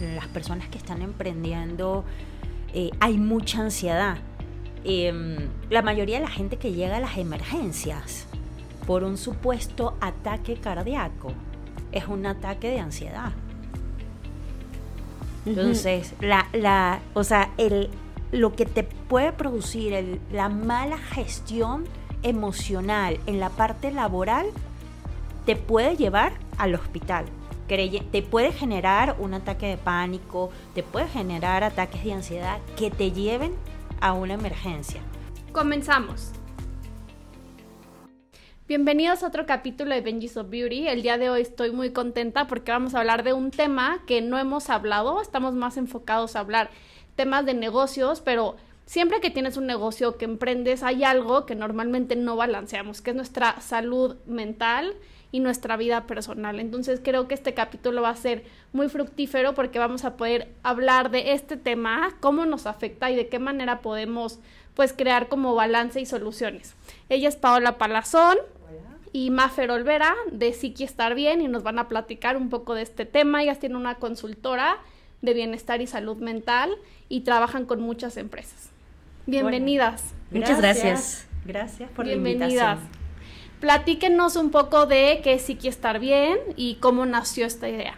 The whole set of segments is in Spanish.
las personas que están emprendiendo eh, hay mucha ansiedad. Em, la mayoría de la gente que llega a las emergencias por un supuesto ataque cardíaco es un ataque de ansiedad. Entonces, la, la, o sea, el, lo que te puede producir la mala gestión emocional en la parte laboral te puede llevar al hospital. Te puede generar un ataque de pánico, te puede generar ataques de ansiedad que te lleven a una emergencia. Comenzamos. Bienvenidos a otro capítulo de Benji's of Beauty. El día de hoy estoy muy contenta porque vamos a hablar de un tema que no hemos hablado. Estamos más enfocados a hablar temas de negocios, pero siempre que tienes un negocio que emprendes hay algo que normalmente no balanceamos, que es nuestra salud mental y nuestra vida personal. Entonces creo que este capítulo va a ser muy fructífero porque vamos a poder hablar de este tema, cómo nos afecta y de qué manera podemos pues crear como balance y soluciones. Ella es Paola Palazón y Mafer Olvera de Psiqui Estar Bien y nos van a platicar un poco de este tema. Ellas tienen una consultora de bienestar y salud mental y trabajan con muchas empresas. Bienvenidas. Muchas gracias. Gracias por la invitación. Platíquenos un poco de qué es Psiqui Estar Bien y cómo nació esta idea.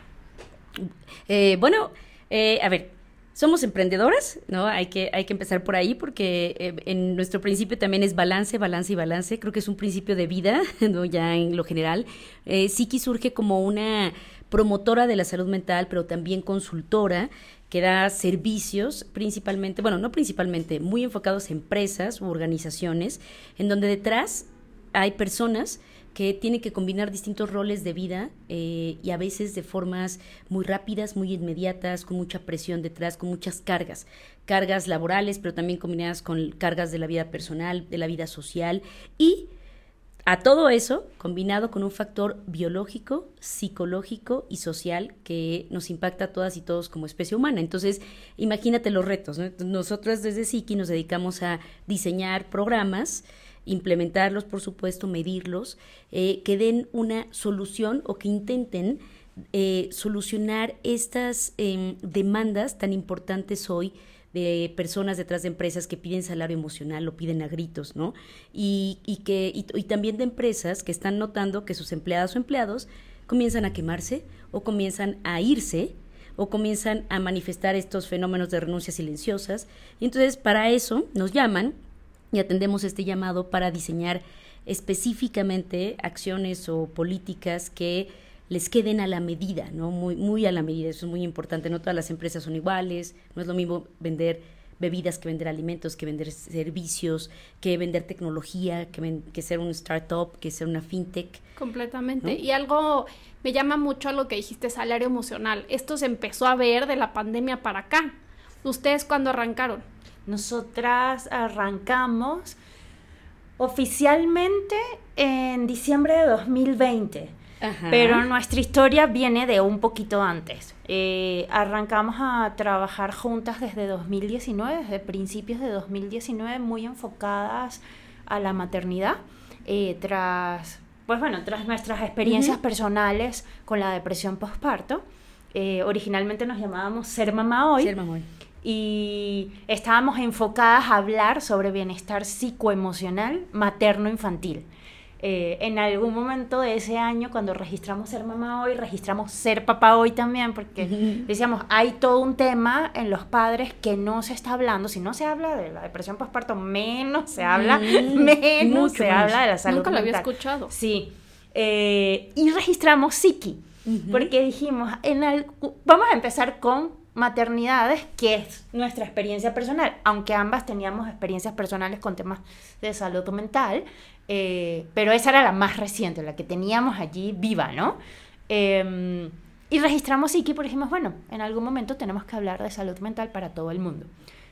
Eh, bueno, eh, a ver, somos emprendedoras, ¿no? Hay que, hay que empezar por ahí porque eh, en nuestro principio también es balance, balance y balance. Creo que es un principio de vida, ¿no? Ya en lo general. Eh, surge como una promotora de la salud mental, pero también consultora que da servicios principalmente, bueno, no principalmente, muy enfocados a empresas u organizaciones, en donde detrás hay personas que tienen que combinar distintos roles de vida eh, y a veces de formas muy rápidas, muy inmediatas, con mucha presión detrás, con muchas cargas, cargas laborales, pero también combinadas con cargas de la vida personal, de la vida social y a todo eso combinado con un factor biológico, psicológico y social que nos impacta a todas y todos como especie humana. Entonces, imagínate los retos. ¿no? Nosotros desde Psiqui nos dedicamos a diseñar programas implementarlos, por supuesto, medirlos, eh, que den una solución o que intenten eh, solucionar estas em, demandas tan importantes hoy de personas detrás de empresas que piden salario emocional, lo piden a gritos, ¿no? Y, y que, y, y también de empresas que están notando que sus empleadas o empleados comienzan a quemarse o comienzan a irse o comienzan a manifestar estos fenómenos de renuncia silenciosas. Y entonces para eso nos llaman y atendemos este llamado para diseñar específicamente acciones o políticas que les queden a la medida, ¿no? Muy, muy a la medida, eso es muy importante. No todas las empresas son iguales, no es lo mismo vender bebidas que vender alimentos, que vender servicios, que vender tecnología, que, que ser un startup, que ser una fintech. Completamente. Y algo me llama mucho a lo que dijiste, salario emocional. Esto se empezó a ver de la pandemia para acá. ¿Ustedes cuándo arrancaron? Nosotras arrancamos oficialmente en diciembre de 2020. Pero nuestra historia viene de un poquito antes. Eh, arrancamos a trabajar juntas desde 2019, desde principios de 2019, muy enfocadas a la maternidad, eh, tras, pues bueno, tras nuestras experiencias personales con la depresión postparto. Eh, originalmente nos llamábamos Ser Mamá Hoy. Ser Mamá Hoy y estábamos enfocadas a hablar sobre bienestar psicoemocional materno-infantil. Eh, en algún momento de ese año, cuando registramos Ser Mamá Hoy, registramos Ser Papá Hoy también, porque decíamos, hay todo un tema en los padres que no se está hablando. Si no se habla de la depresión postparto, menos se habla, mm, menos se habla de la salud Nunca lo había escuchado. Sí. Eh, y registramos Psiqui, porque dijimos, en vamos a empezar con maternidades, que es nuestra experiencia personal, aunque ambas teníamos experiencias personales con temas de salud mental, eh, pero esa era la más reciente, la que teníamos allí viva, ¿no? Em, y registramos Psiqui porque dijimos, bueno, en algún momento tenemos que hablar de salud mental para todo el mundo.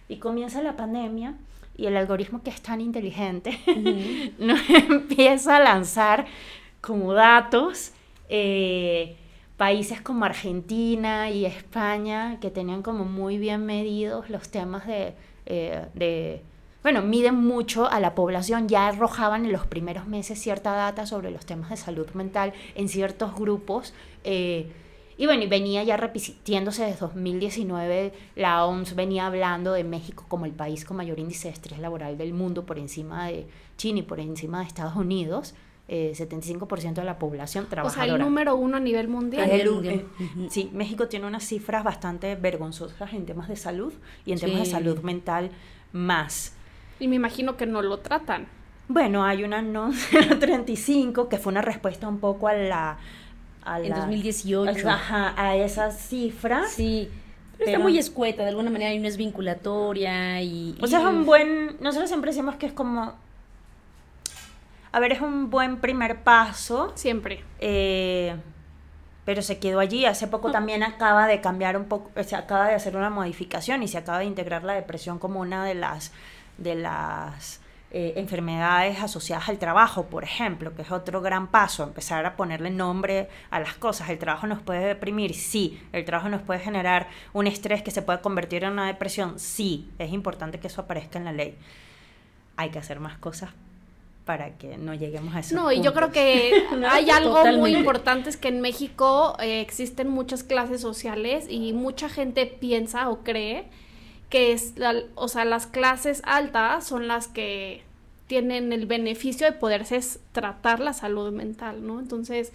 Y comienza la pandemia y el algoritmo que es tan inteligente nos empieza a lanzar como datos. Eh, países como Argentina y España, que tenían como muy bien medidos los temas de, eh, bueno, miden mucho a la población, ya arrojaban en los primeros meses cierta data sobre los temas de salud mental en ciertos grupos. Eh, Y bueno, y venía ya repitiéndose desde 2019, la OMS venía hablando de México como el país con mayor índice de estrés laboral del mundo por encima de China y por encima de Estados Unidos. Eh, 75% de la población trabajadora. O sea, el número uno a nivel mundial. El, eh, sí, México tiene unas cifras bastante vergonzosas en temas de salud y en temas de salud mental más. Y me imagino que no lo tratan. Bueno, hay una NOM 35 que fue una respuesta un poco a la... A en 2018. Ajá, a esa cifra. Sí. Pero, está muy escueta, de alguna manera y no es vinculatoria y... O sea, es un buen... Nosotros siempre decimos que es como... A ver, es un buen primer paso. Siempre. Eh, pero se quedó allí. Hace poco también acaba de cambiar un poco, se acaba de hacer una modificación y se acaba de integrar la depresión como una de las, de las eh, enfermedades asociadas al trabajo, por ejemplo, que es otro gran paso, empezar a ponerle nombre a las cosas. El trabajo nos puede deprimir, sí. El trabajo nos puede generar un estrés que se puede convertir en una depresión, sí. Es importante que eso aparezca en la ley. Hay que hacer más cosas para que no lleguemos a eso. No, y yo creo que hay algo muy importante, es que en México eh, existen muchas clases sociales y mucha gente piensa o cree que es, o sea, las clases altas son las que tienen el beneficio de poderse tratar la salud mental, ¿no? Entonces,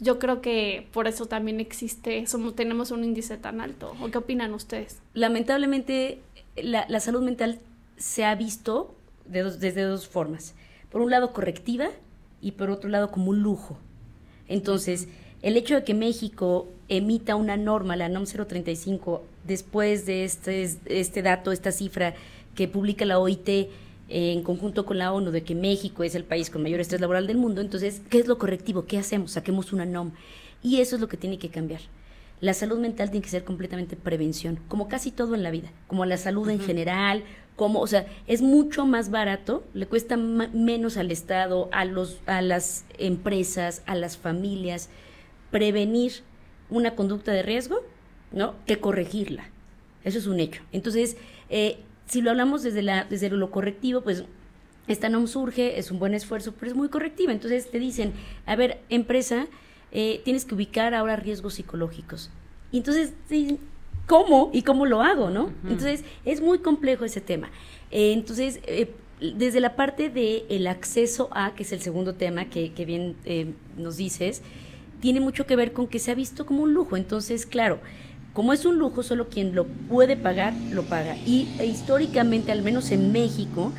yo creo que por eso también existe, somos, tenemos un índice tan alto. ¿O qué opinan ustedes? Lamentablemente, la, la salud mental se ha visto de dos, desde dos formas. Por un lado, correctiva y por otro lado, como un lujo. Entonces, el hecho de que México emita una norma, la NOM 035, después de este, este dato, esta cifra que publica la OIT eh, en conjunto con la ONU de que México es el país con mayor estrés laboral del mundo, entonces, ¿qué es lo correctivo? ¿Qué hacemos? Saquemos una NOM. Y eso es lo que tiene que cambiar. La salud mental tiene que ser completamente prevención, como casi todo en la vida, como la salud en general, como, o sea, es mucho más barato, le cuesta menos al Estado, a, los, a las empresas, a las familias, prevenir una conducta de riesgo, ¿no? Que corregirla. Eso es un hecho. Entonces, eh, si lo hablamos desde, la, desde lo correctivo, pues esta no surge, es un buen esfuerzo, pero es muy correctiva. Entonces te dicen, a ver, empresa, eh, tienes que ubicar ahora riesgos psicológicos. Y entonces, ¿cómo? ¿Y cómo lo hago? ¿no? Entonces, es muy complejo ese tema. Eh, entonces, desde la parte del el acceso a, que es el segundo tema que, que bien nos dices, tiene mucho que ver con que se ha visto como un lujo. Entonces, claro, como es un lujo, solo quien lo puede pagar, lo paga. Y e, históricamente, al menos en México,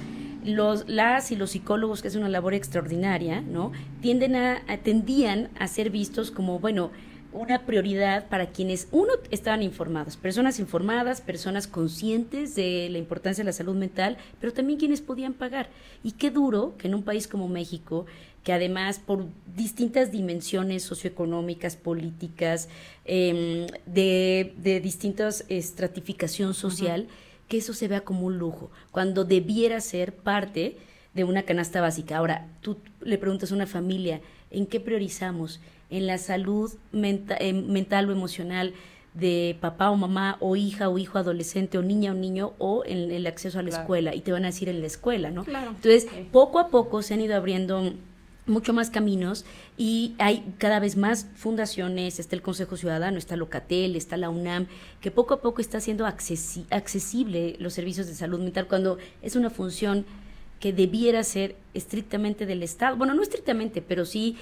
los, las y los psicólogos, que es una labor extraordinaria, ¿no? Tienden a, tendían a ser vistos como, bueno, una prioridad para quienes, uno, estaban informados, personas informadas, personas conscientes de la importancia de la salud mental, pero también quienes podían pagar. Y qué duro que en un país como México, que además por distintas dimensiones socioeconómicas, políticas, em, de, de distinta estratificación social, que eso se vea como un lujo, cuando debiera ser parte de una canasta básica. Ahora, tú le preguntas a una familia, ¿en qué priorizamos? ¿En la salud em, mental o emocional? de papá o mamá o hija o hijo adolescente o niña o niño o en el acceso a la escuela y te van a decir en la escuela, ¿no? Entonces, poco a poco se han ido abriendo mucho más caminos y hay cada vez más fundaciones, está el Consejo Ciudadano, está Locatel, está la UNAM, que poco a poco está haciendo accesible los servicios de salud mental cuando es una función que debiera ser estrictamente del Estado. Bueno, no estrictamente, pero sí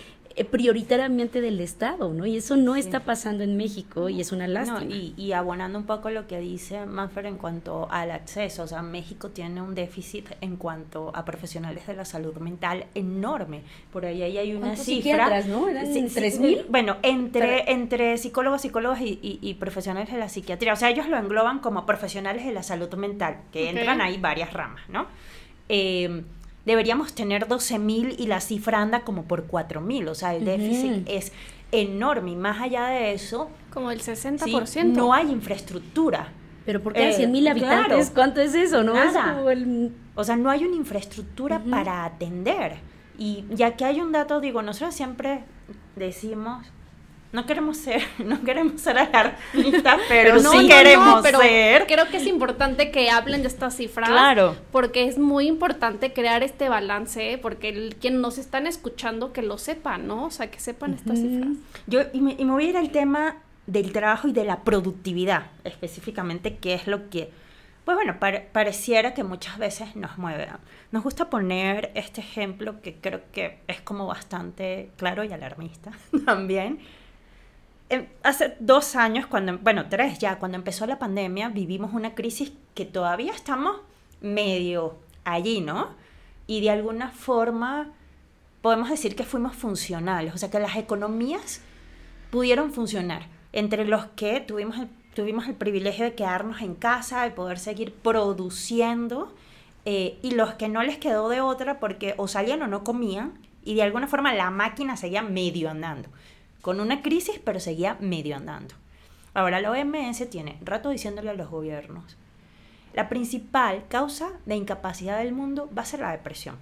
prioritariamente del Estado, ¿no? Y eso no está pasando en México y es una lástima. y, abonando un poco lo que dice Manfred en cuanto al acceso, o sea, México tiene un déficit en cuanto a profesionales de la salud mental enorme. Por ahí, hay una cifra. ¿no? ¿Eran mil? Bueno, entre, entre psicólogos, psicólogos y, profesionales de la psiquiatría. O sea, ellos lo engloban como profesionales de la salud mental, que entran ahí varias ramas, ¿no? Eh, deberíamos tener 12.000 y la cifra anda como por 4.000, o sea, el déficit es enorme y más allá de eso... Como el 60%. no hay infraestructura. Pero porque hay 100 mil habitantes, ¿cuánto es eso? No Nada. O sea, no hay una infraestructura para atender. Y ya que hay un dato, digo, nosotros siempre decimos no queremos ser, no queremos ser alarmistas, pero, no, queremos pero ser. Creo que es importante que hablen de estas cifras. Claro. Porque es muy importante crear este balance, porque el, quien nos están escuchando que lo sepan, ¿no? O sea, que sepan estas cifras. Yo, y me, y me voy a ir al tema del trabajo y de la productividad, específicamente, que es lo que, pues bueno, pareciera que muchas veces nos mueve. Nos gusta poner este ejemplo que creo que es como bastante claro y alarmista también. Hace dos años, cuando, bueno, tres ya, cuando empezó la pandemia, vivimos una crisis que todavía estamos medio allí, ¿no? Y de alguna forma podemos decir que fuimos funcionales, o sea, que las economías pudieron funcionar, entre los que tuvimos el, tuvimos el privilegio de quedarnos en casa, de poder seguir produciendo, eh, y los que no les quedó de otra porque o salían o no comían, y de alguna forma la máquina seguía medio andando, con una crisis, pero seguía medio andando. Ahora la OMS tiene rato diciéndole a los gobiernos, la principal causa de incapacidad del mundo va a ser la depresión.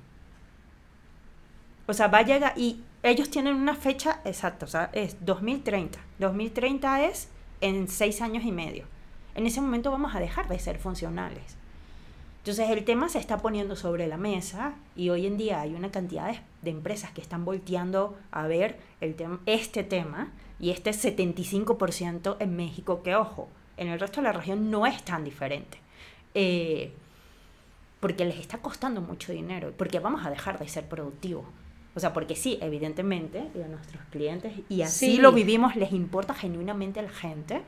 O sea, va a llegar y ellos tienen una fecha exacta, o sea, es 2030. 2030 es en seis años y medio. En ese momento vamos a dejar de ser funcionales. Entonces el tema se está poniendo sobre la mesa y hoy en día hay una cantidad de, empresas que están volteando a ver el este tema y este 75% en México, que ojo, en el resto de la región no es tan diferente. Eh, porque les está costando mucho dinero, porque vamos a dejar de ser productivos. O sea, porque sí, evidentemente, a nuestros clientes, y así lo vivimos, les importa genuinamente a la gente,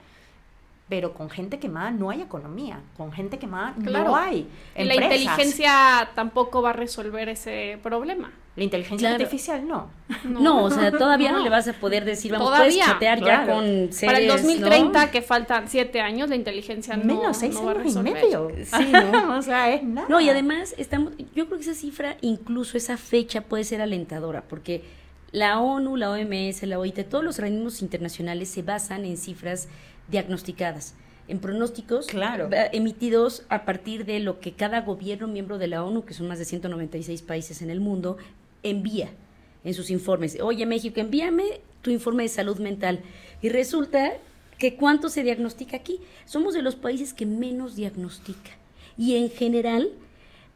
pero con gente quemada no hay economía, con gente quemada no hay. Y la inteligencia tampoco va a resolver ese problema. La inteligencia artificial no. no. o sea, todavía no. le vas a poder decir, vamos, puedes chatear ya con seres, Para el 2030, que faltan siete años, la inteligencia no, Menos seis no años y medio. Sí, ¿no? o sea, es nada. No, y además, estamos, yo creo que esa cifra, incluso esa fecha puede ser alentadora, porque la ONU, la OMS, la OIT, todos los organismos internacionales se basan en cifras diagnosticadas, en pronósticos emitidos a partir de lo que cada gobierno miembro de la ONU, que son más de 196 países en el mundo, envía en sus informes. Oye, México, envíame tu informe de salud mental. Y resulta que cuánto se diagnostica aquí. Somos de los países que menos diagnostica. Y en general,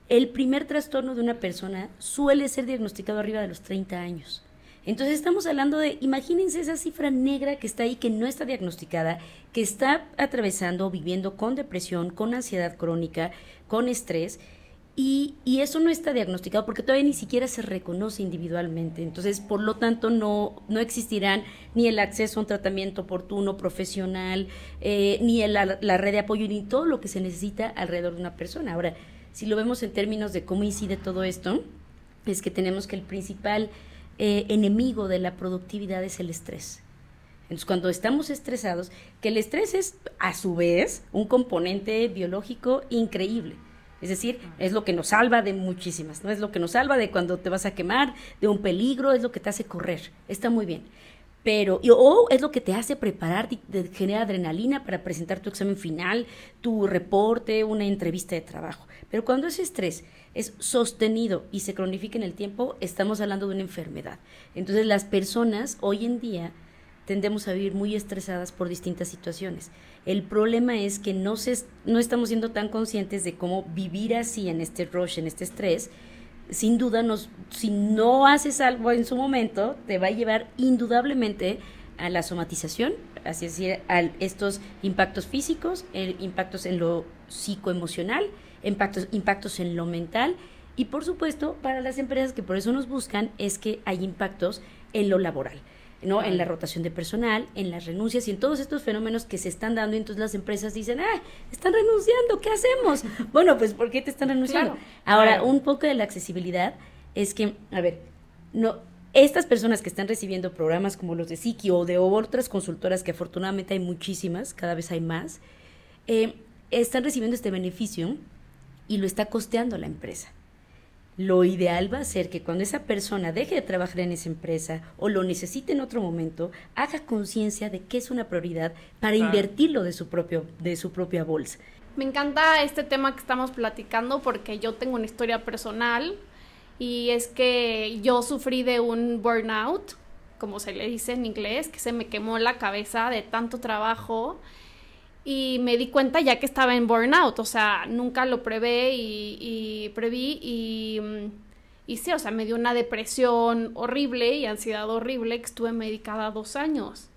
el primer trastorno de una persona suele ser diagnosticado arriba de los 30 años. Entonces estamos hablando de, imagínense esa cifra negra que está ahí, que no está diagnosticada, que está atravesando, viviendo con depresión, con ansiedad crónica, con estrés, y, y, eso no está diagnosticado porque todavía ni siquiera se reconoce individualmente. Entonces, por lo tanto, no, no existirán ni el acceso a un tratamiento oportuno, profesional, eh, ni la, la red de apoyo, ni todo lo que se necesita alrededor de una persona. Ahora, si lo vemos en términos de cómo incide todo esto, es que tenemos que el principal eh, enemigo de la productividad es el estrés. Entonces, cuando estamos estresados, que el estrés es a su vez un componente biológico increíble. Es decir, es lo que nos salva de muchísimas, ¿no? Es lo que nos salva de cuando te vas a quemar, de un peligro, es lo que te hace correr. Está muy bien. Pero, o es lo que te hace preparar, te genera adrenalina para presentar tu examen final, tu reporte, una entrevista de trabajo. Pero cuando ese estrés es sostenido y se cronifica en el tiempo, estamos hablando de una enfermedad. Entonces las personas hoy en día tendemos a vivir muy estresadas por distintas situaciones. El problema es que no, se, no estamos siendo tan conscientes de cómo vivir así en este rush, en este estrés. Sin duda, nos, si no haces algo en su momento, te va a llevar indudablemente a la somatización, así es decir, a estos impactos físicos, impactos en lo psicoemocional, impactos, impactos en lo mental y por supuesto para las empresas que por eso nos buscan es que hay impactos en lo laboral. ¿No? En la rotación de personal, en las renuncias y en todos estos fenómenos que se están dando. Y entonces las empresas dicen, ah, están renunciando, ¿qué hacemos? bueno, pues ¿por qué te están renunciando? Ahora, un poco de la accesibilidad es que, a ver, no, estas personas que están recibiendo programas como los de Siki o de otras consultoras, que afortunadamente hay muchísimas, cada vez hay más, eh, están recibiendo este beneficio y lo está costeando la empresa. Lo ideal va a ser que cuando esa persona deje de trabajar en esa empresa o lo necesite en otro momento, haga conciencia de que es una prioridad para invertirlo de su, propio, de su propia bolsa. Me encanta este tema que estamos platicando porque yo tengo una historia personal y es que yo sufrí de un burnout, como se le dice en inglés, que se me quemó la cabeza de tanto trabajo y me di cuenta ya que estaba en burnout, o sea, nunca lo prevé y, preví y, y, sí, o sea, me dio una depresión horrible y ansiedad horrible que estuve medicada dos años.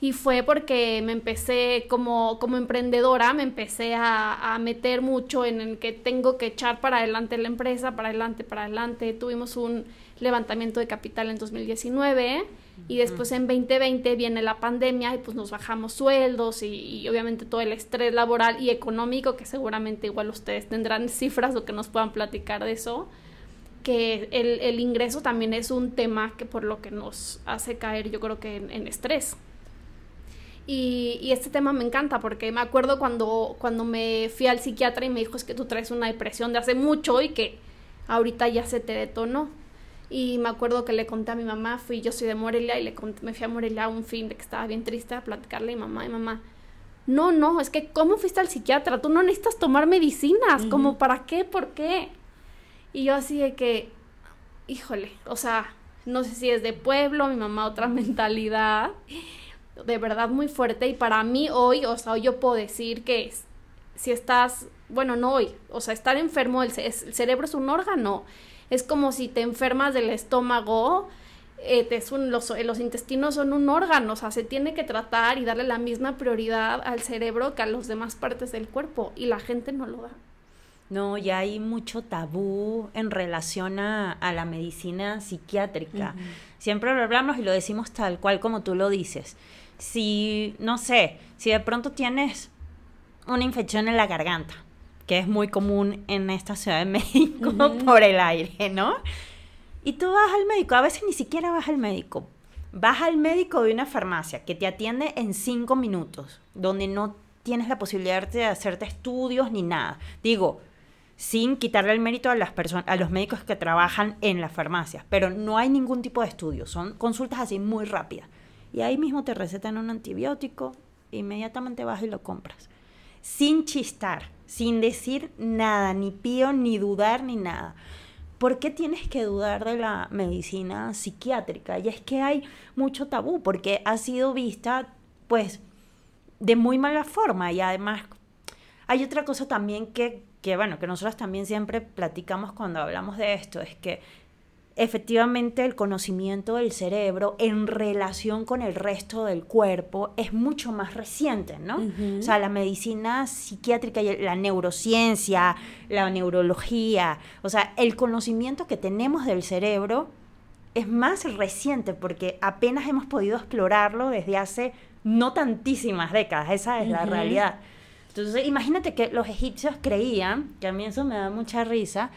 y fue porque me empecé como, como emprendedora, me empecé a, a, meter mucho en el que tengo que echar para adelante la empresa, para adelante, para adelante. Tuvimos un levantamiento de capital en 2019 y después en 2020 viene la pandemia y pues nos bajamos sueldos y, obviamente todo el estrés laboral y económico que seguramente igual ustedes tendrán cifras o que nos puedan platicar de eso que el, el ingreso también es un tema que por lo que nos hace caer yo creo que en estrés. Y, este tema me encanta porque me acuerdo cuando, cuando me fui al psiquiatra y me dijo es que tú traes una depresión de hace mucho y que ahorita ya se te detonó. Y me acuerdo que le conté a mi mamá, fui, yo soy de Morelia y le conté, me fui a Morelia un fin de que estaba bien triste a platicarle a mi mamá y mamá, no, no, es que ¿cómo fuiste al psiquiatra? Tú no necesitas tomar medicinas, como para qué, por qué. Y yo así de que, híjole, o sea, no sé si es de pueblo, mi mamá otra mentalidad de verdad muy fuerte y para mí hoy, o sea, hoy yo puedo decir que si estás, bueno, no hoy, o sea, estar enfermo, el, cerebro es un órgano, es como si te enfermas del estómago, eh, te los, los, intestinos son un órgano, o sea, se tiene que tratar y darle la misma prioridad al cerebro que a las demás partes del cuerpo y la gente no lo da. No, ya hay mucho tabú en relación a, la medicina psiquiátrica. Siempre lo hablamos y lo decimos tal cual como tú lo dices si, no sé, si de pronto tienes una infección en la garganta, que es muy común en esta Ciudad de México por el aire, ¿no? Y tú vas al médico, a veces ni siquiera vas al médico, vas al médico de una farmacia que te atiende en cinco minutos, donde no tienes la posibilidad de hacerte estudios ni nada. Digo, sin quitarle el mérito a las personas, a los médicos que trabajan en las farmacias, pero no hay ningún tipo de estudio, son consultas así muy rápidas y ahí mismo te recetan un antibiótico, inmediatamente vas y lo compras. Sin chistar, sin decir nada, ni pío, ni dudar, ni nada. ¿Por qué tienes que dudar de la medicina psiquiátrica? Y es que hay mucho tabú, porque ha sido vista, pues, de muy mala forma. Y además, hay otra cosa también que, que bueno, que nosotros también siempre platicamos cuando hablamos de esto, es que efectivamente el conocimiento del cerebro en relación con el resto del cuerpo es mucho más reciente, ¿no? O sea, la medicina psiquiátrica y la neurociencia, la neurología, o sea, el conocimiento que tenemos del cerebro es más reciente porque apenas hemos podido explorarlo desde hace no tantísimas décadas, esa es la realidad. Entonces, imagínate que los egipcios creían, que a mí eso me da mucha risa,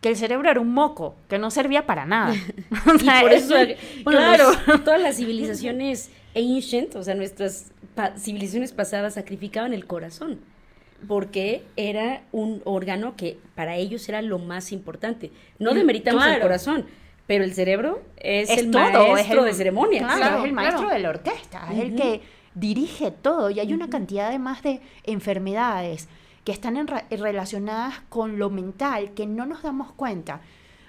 que el cerebro era un moco, que no servía para nada. y por eso, claro. todas las civilizaciones ancient, o sea, nuestras civilizaciones pasadas sacrificaban el corazón, porque era un órgano que para ellos era lo más importante. No mm, demeritamos el corazón, pero el cerebro es, el maestro de ceremonias. Claro, es el maestro de la orquesta, es el que dirige todo y hay una cantidad además de enfermedades que están relacionadas con lo mental, que no nos damos cuenta.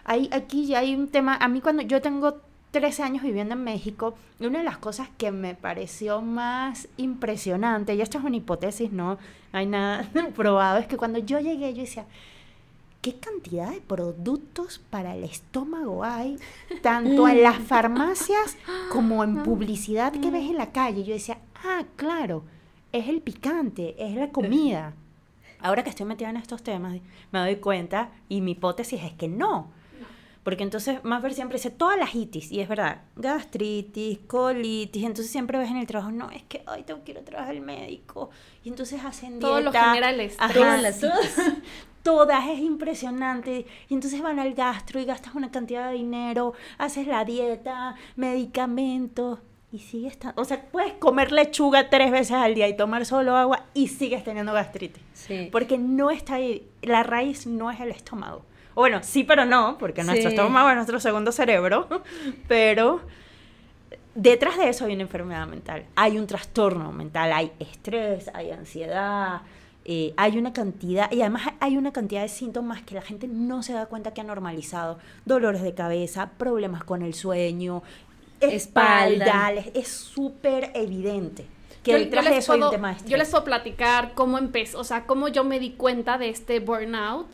Hay, aquí ya hay un tema, a mí cuando yo tengo 13 años viviendo en México, y una de las cosas que me pareció más impresionante, y esto es una hipótesis, no hay nada probado, es que cuando yo llegué yo decía, ¿qué cantidad de productos para el estómago hay, tanto en las farmacias como en publicidad que ves en la calle? Yo decía, ah, claro, es el picante, es la comida. Ahora que estoy metida en estos temas, me doy cuenta y mi hipótesis es que no. Porque entonces más ver siempre dice todas las itis, y es verdad, gastritis, colitis, entonces siempre ves en el trabajo, no, es que hoy tengo que ir a trabajar al médico, y entonces hacen dieta. Todo lo general todas las todas, es impresionante, y entonces van al gastro y gastas una cantidad de dinero, haces la dieta, medicamentos, y sigues estando, o sea, puedes comer lechuga tres veces al día y tomar solo agua y sigues teniendo gastritis. Sí. Porque no está ahí, la raíz no es el estómago. O bueno, sí, pero no, porque nuestro estómago es nuestro segundo cerebro, pero detrás de eso hay una enfermedad mental, hay un trastorno mental, hay estrés, hay ansiedad, eh, hay una cantidad, y además hay una cantidad de síntomas que la gente no se da cuenta que ha normalizado. Dolores de cabeza, problemas con el sueño, espalda, es súper evidente. Que detrás de eso hay un tema Yo les puedo platicar cómo empezó, o sea, cómo yo me di cuenta de este burnout.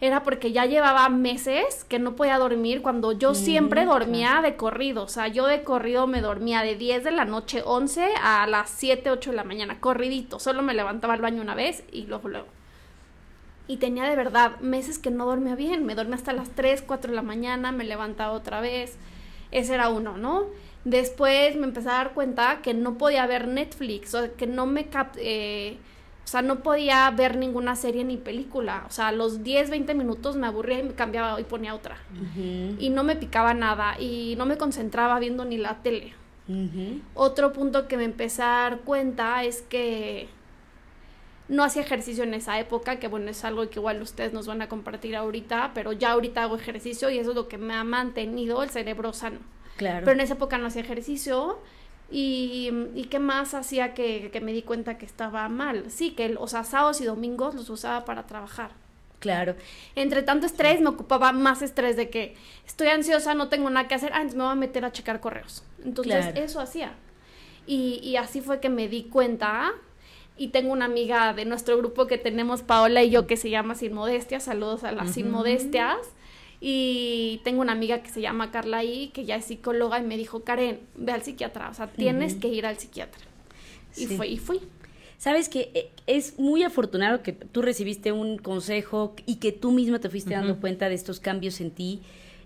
era porque ya llevaba meses que no podía dormir cuando yo siempre dormía de corrido. O sea, yo de corrido me dormía de 10 de la noche, 11 a las 7, 8 de la mañana, corridito. Solo me levantaba al baño una vez y luego, luego. Y tenía de verdad meses que no dormía bien. Me dormía hasta las 3, 4 de la mañana, me levantaba otra vez. Ese era uno, ¿no? Después me empecé a dar cuenta que no podía ver Netflix, o que no me cap eh, o sea, no podía ver ninguna serie ni película. O sea, a los 10, 20 minutos me aburría y me cambiaba y ponía otra. Y no me picaba nada y no me concentraba viendo ni la tele. Otro punto que me empecé a dar cuenta es que no hacía ejercicio en esa época, que bueno, es algo que igual ustedes nos van a compartir ahorita, pero ya ahorita hago ejercicio y eso es lo que me ha mantenido el cerebro sano. Claro. Pero en esa época no hacía ejercicio y, y qué más hacía que, que, me di cuenta que estaba mal. Sí, que, o sea, sábados y domingos los usaba para trabajar. Claro. Entre tanto estrés, me ocupaba más estrés de que estoy ansiosa, no tengo nada que hacer, antes me voy a meter a checar correos. Entonces, eso hacía. Y, y así fue que me di cuenta. Y tengo una amiga de nuestro grupo que tenemos, Paola y yo, que se llama Sin Modestia. Saludos a las Sin Modestias y tengo una amiga que se llama Carla ahí, que ya es psicóloga, y me dijo, Karen, ve al psiquiatra, o sea, tienes que ir al psiquiatra. Y fui, y fui. Sabes que es muy afortunado que tú recibiste un consejo y que tú misma te fuiste dando cuenta de estos cambios en ti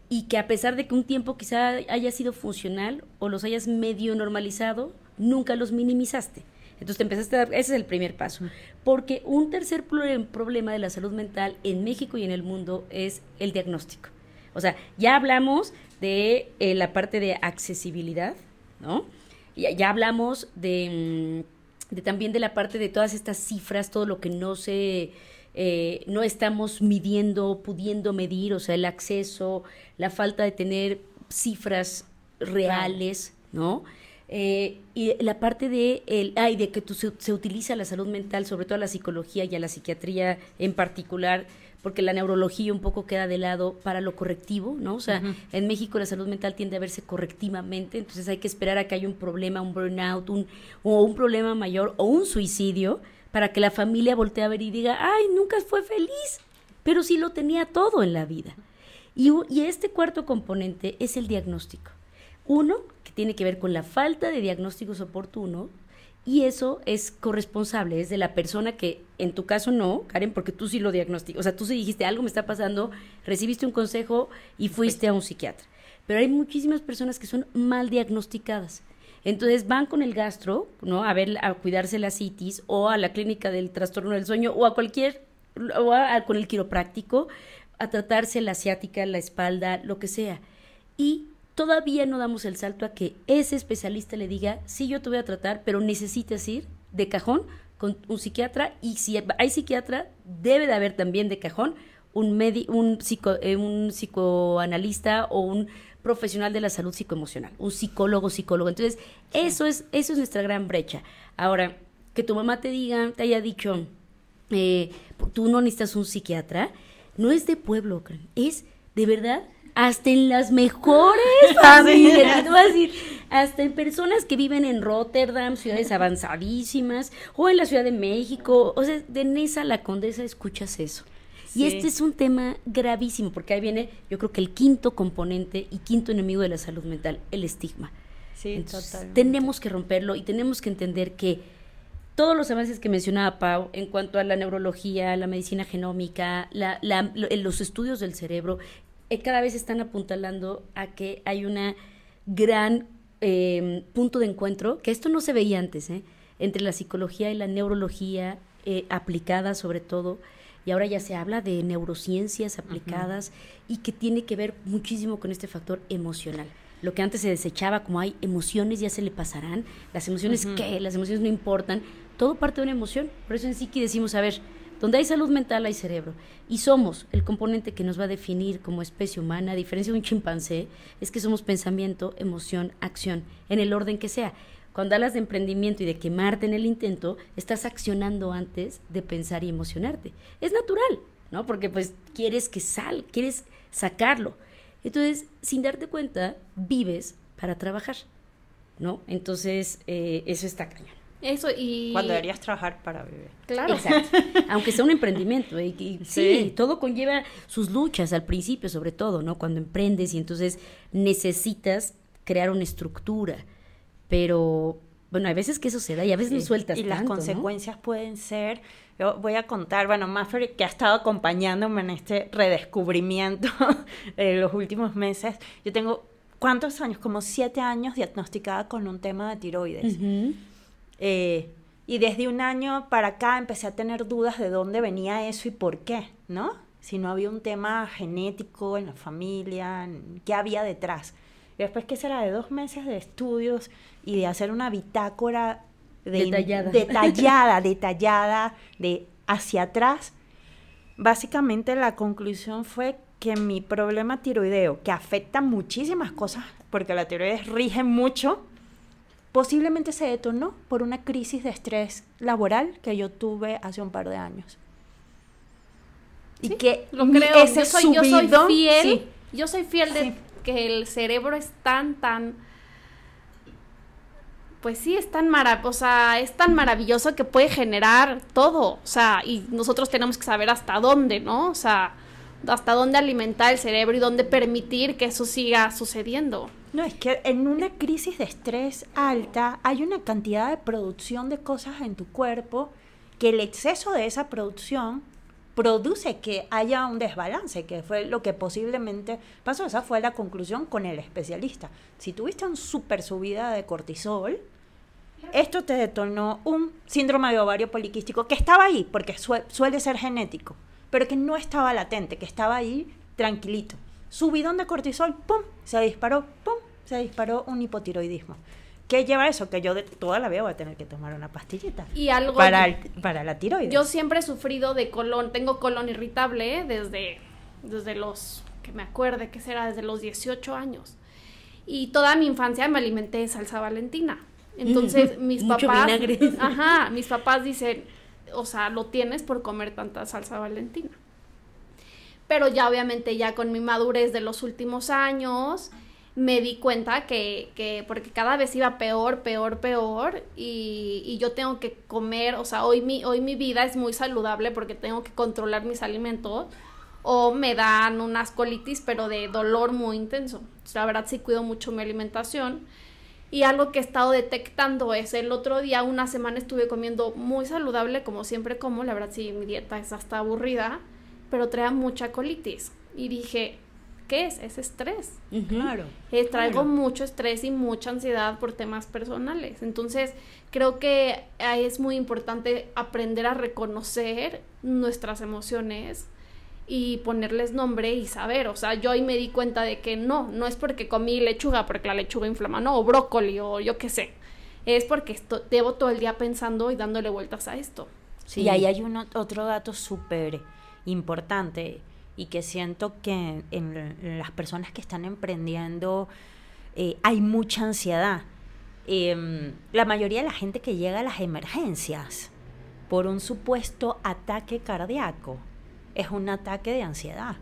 y que a pesar de que un tiempo quizá haya sido funcional o los hayas medio normalizado, nunca los minimizaste. Entonces te empezaste a dar, ese es el primer paso. Porque un tercer problema de la salud mental en México y en el mundo es el diagnóstico. O sea, ya hablamos de eh, la parte de accesibilidad, ¿no? Ya, ya hablamos de, mm, de, también de la parte de todas estas cifras, todo lo que no se... Eh, no estamos midiendo, pudiendo medir, o sea, el acceso, la falta de tener cifras reales, ¿no? Eh, y la parte de, el, ay, de que tú, se, utiliza la salud mental, sobre todo a la psicología y a la psiquiatría en particular, porque la neurología un poco queda de lado para lo correctivo, ¿no? O sea, en México la salud mental tiende a verse correctivamente, entonces hay que esperar a que haya un problema, un burnout, un, o un problema mayor, o un suicidio, para que la familia voltee a ver y diga, ay, nunca fue feliz, pero sí lo tenía todo en la vida. Y, y este cuarto componente es el diagnóstico. Uno, tiene que ver con la falta de diagnósticos oportunos, y eso es corresponsable, es de la persona que en tu caso no, Karen, porque tú sí lo diagnosticas. O sea, tú sí dijiste algo me está pasando, recibiste un consejo y fuiste a un psiquiatra. Pero hay muchísimas personas que son mal diagnosticadas. Entonces van con el gastro, ¿no? A ver, a cuidarse la citis o a la clínica del trastorno del sueño o a cualquier, o con el quiropráctico, a tratarse la asiática, la espalda, lo que sea. Y todavía no damos el salto a que ese especialista le diga, sí, yo te voy a tratar, pero necesitas ir de cajón con un psiquiatra y si hay psiquiatra, debe de haber también de cajón un, un, eh, un psicoanalista o un profesional de la salud psicoemocional, un psicólogo, psicólogo. Entonces, eso, es, eso es nuestra gran brecha. Ahora, que tu mamá te diga, te haya dicho, eh, tú no necesitas un psiquiatra, no es de pueblo, es de verdad hasta en las mejores familias, decir, hasta en personas que viven en Rotterdam, ciudades avanzadísimas, o en la Ciudad de México, o sea, de Nesa la Condesa escuchas eso. Y este es un tema gravísimo, porque ahí viene, yo creo que el quinto componente y quinto enemigo de la salud mental, el estigma. Sí, Tenemos que romperlo y tenemos que entender que todos los avances que mencionaba Pau en cuanto a la neurología, la medicina genómica, los estudios del cerebro, cada vez están apuntalando a que hay una gran em, punto de encuentro, que esto no se veía antes, ¿eh? entre la psicología y la neurología eh, aplicada sobre todo, y ahora ya se habla de neurociencias aplicadas y que tiene que ver muchísimo con este factor emocional. Lo que antes se desechaba como hay emociones ya se le pasarán, las emociones qué, las emociones no importan, todo parte de una emoción. Por eso en Psiqui decimos, a ver, donde hay salud mental hay cerebro. Y somos el componente que nos va a definir como especie humana, a diferencia de un chimpancé, es que somos pensamiento, emoción, acción, en el orden que sea. Cuando hablas de emprendimiento y de quemarte en el intento, estás accionando antes de pensar y emocionarte. Es natural, ¿no? Porque pues quieres que sal, quieres sacarlo. Entonces, sin darte cuenta, vives para trabajar, ¿no? Entonces, eh, eso está cañón. Eso y... Cuando deberías trabajar para vivir. Claro. Exacto. Aunque sea un emprendimiento. Y, y sí, Sí. todo conlleva sus luchas al principio, sobre todo, ¿no? Cuando emprendes y entonces necesitas crear una estructura. Pero, bueno, hay veces que eso se da y a veces no Sí. sueltas Y las tanto, ¿no? consecuencias pueden ser, yo voy a contar, bueno, Maffer, que ha estado acompañándome en este redescubrimiento de los últimos meses. Yo tengo, ¿cuántos años? Como siete años diagnosticada con un tema de tiroides. Ujú. Eh, y desde un año para acá empecé a tener dudas de dónde venía eso y por qué, ¿no? Si no había un tema genético en la familia, ¿qué había detrás? Y después que será de dos meses de estudios y de hacer una bitácora de Detallada. detallada, detallada, de hacia atrás, básicamente la conclusión fue que mi problema tiroideo, que afecta muchísimas cosas, porque la tiroides rige mucho, posiblemente se detonó por una crisis de estrés laboral que yo tuve hace un par de años. Y que Lo creo, ese yo soy, yo soy fiel, sí, yo soy fiel de Sí. que el cerebro es tan, tan, pues sí, es tan o sea, es tan maravilloso que puede generar todo, o sea, y nosotros tenemos que saber hasta dónde, ¿no? O sea, hasta dónde alimentar el cerebro y dónde permitir que eso siga sucediendo. No, es que en una crisis de estrés alta hay una cantidad de producción de cosas en tu cuerpo que el exceso de esa producción produce que haya un desbalance, que fue lo que posiblemente pasó. Esa fue la conclusión con el especialista. Si tuviste un super subida de cortisol, esto te detonó un síndrome de ovario poliquístico que estaba ahí, porque sue- suele ser genético, pero que no estaba latente, que estaba ahí tranquilito. Subidón de cortisol, ¡pum! Se disparó, ¡pum! Se disparó un hipotiroidismo. ¿Qué lleva a eso? Que yo de toda la vida voy a tener que tomar una pastillita Y algo para, el- para la tiroides. Yo siempre he sufrido de colon, tengo colon irritable desde, desde los, que me acuerde, que será desde los 18 años. Y toda mi infancia me alimenté de salsa valentina. Entonces, mis Mucho papás, vinagre. ajá, mis papás dicen, o sea, lo tienes por comer tanta salsa valentina. Pero ya obviamente ya con mi madurez de los últimos años, me di cuenta que, que porque cada vez iba peor, peor, peor, y, y yo tengo que comer, o sea, hoy mi, hoy mi vida es muy saludable porque tengo que controlar mis alimentos, o me dan unas colitis, pero de dolor muy intenso. La verdad sí cuido mucho mi alimentación. Y algo que he estado detectando es el otro día, una semana estuve comiendo muy saludable, como siempre como, la verdad sí, mi dieta es hasta aburrida, pero traía mucha colitis. Y dije, ¿qué es? Es estrés. Claro. Eh, traigo claro. mucho estrés y mucha ansiedad por temas personales. Entonces, creo que ahí es muy importante aprender a reconocer nuestras emociones y ponerles nombre y saber. O sea, yo ahí me di cuenta de que no, no es porque comí lechuga, porque la lechuga inflama, no, o brócoli, o yo qué sé. Es porque esto, llevo todo el día pensando y dándole vueltas a esto. Sí. Y ahí hay un, ot- otro dato súper importante y que siento que en, en las personas que están emprendiendo eh, hay mucha ansiedad. Em, la mayoría de la gente que llega a las emergencias por un supuesto ataque cardíaco es un ataque de ansiedad.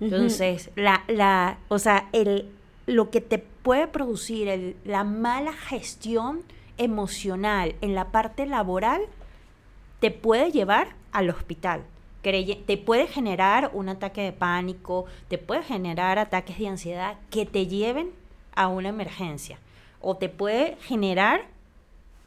Entonces, la, la, o sea, el, lo que te puede producir el- la mala gestión emocional en la parte laboral te puede llevar al hospital. Te puede generar un ataque de pánico, te puede generar ataques de ansiedad que te lleven a una emergencia. O te puede generar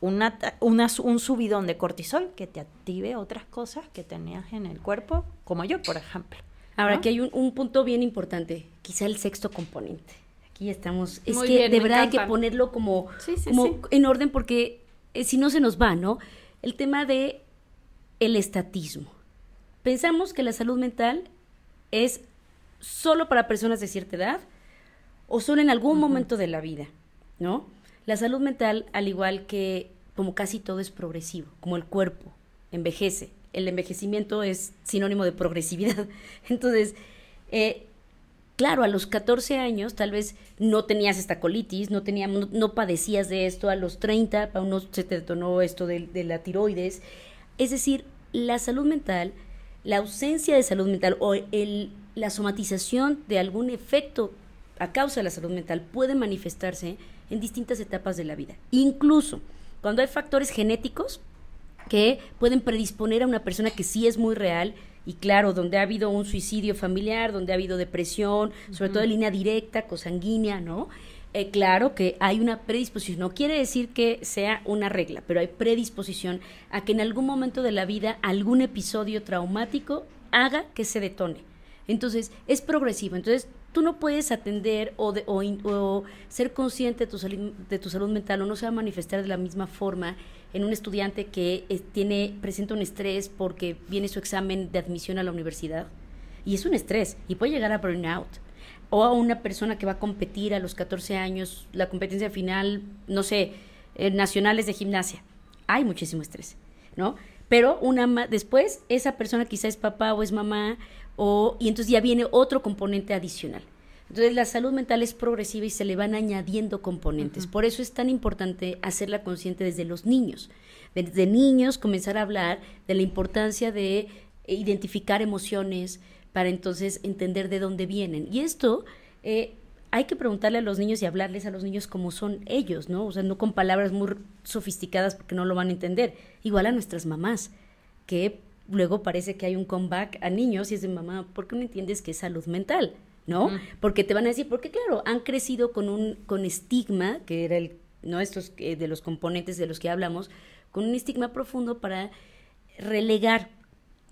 una su- un subidón de cortisol que te active otras cosas que tenías en el cuerpo, como yo, por ejemplo. Ahora, ¿no? aquí hay un, un punto bien importante, quizá el sexto componente. Aquí estamos. Es Muy que bien, de verdad hay que ponerlo como, Sí, sí, como sí. en orden porque eh, si no se nos va, ¿no? El tema de el estatismo. Pensamos que la salud mental es solo para personas de cierta edad o solo en algún momento de la vida, ¿no? La salud mental, al igual que como casi todo es progresivo, como el cuerpo envejece. El envejecimiento es sinónimo de progresividad. Entonces, eh, claro, a los 14 años tal vez no tenías esta colitis, no, no, padecías de esto, a los 30 a uno se te detonó esto de, de la tiroides. Es decir, la salud mental, la ausencia de salud mental o el, la somatización de algún efecto a causa de la salud mental puede manifestarse en distintas etapas de la vida. Incluso cuando hay factores genéticos que pueden predisponer a una persona que sí es muy real, y claro, donde ha habido un suicidio familiar, donde ha habido depresión, sobre todo en línea directa, cosanguínea, ¿no? Eh, claro que hay una predisposición, no quiere decir que sea una regla, pero hay predisposición a que en algún momento de la vida algún episodio traumático haga que se detone. Entonces, es progresivo. Entonces, tú no puedes atender o, o, ser consciente de tu, de tu salud mental o no se va a manifestar de la misma forma en un estudiante que eh, tiene, presenta un estrés porque viene su examen de admisión a la universidad. Y es un estrés y puede llegar a burnout. O a una persona que va a competir a los 14 años, la competencia final, no sé, eh, nacionales de gimnasia. Hay muchísimo estrés, ¿no? Pero una después esa persona quizá es papá o es mamá o y entonces ya viene otro componente adicional. Entonces la salud mental es progresiva y se le van añadiendo componentes. Por eso es tan importante hacerla consciente desde los niños. Desde niños comenzar a hablar de la importancia de identificar emociones para entonces entender de dónde vienen. Y esto eh, hay que preguntarle a los niños y hablarles a los niños como son ellos, ¿no? O sea, no con palabras muy sofisticadas porque no lo van a entender. Igual a nuestras mamás, que luego parece que hay un comeback a niños y es de mamá, ¿por qué no entiendes que es salud mental? ¿no? Porque te van a decir, porque claro, han crecido con un con estigma, que era el, ¿no? Estos eh, de los componentes de los que hablamos, con un estigma profundo para relegar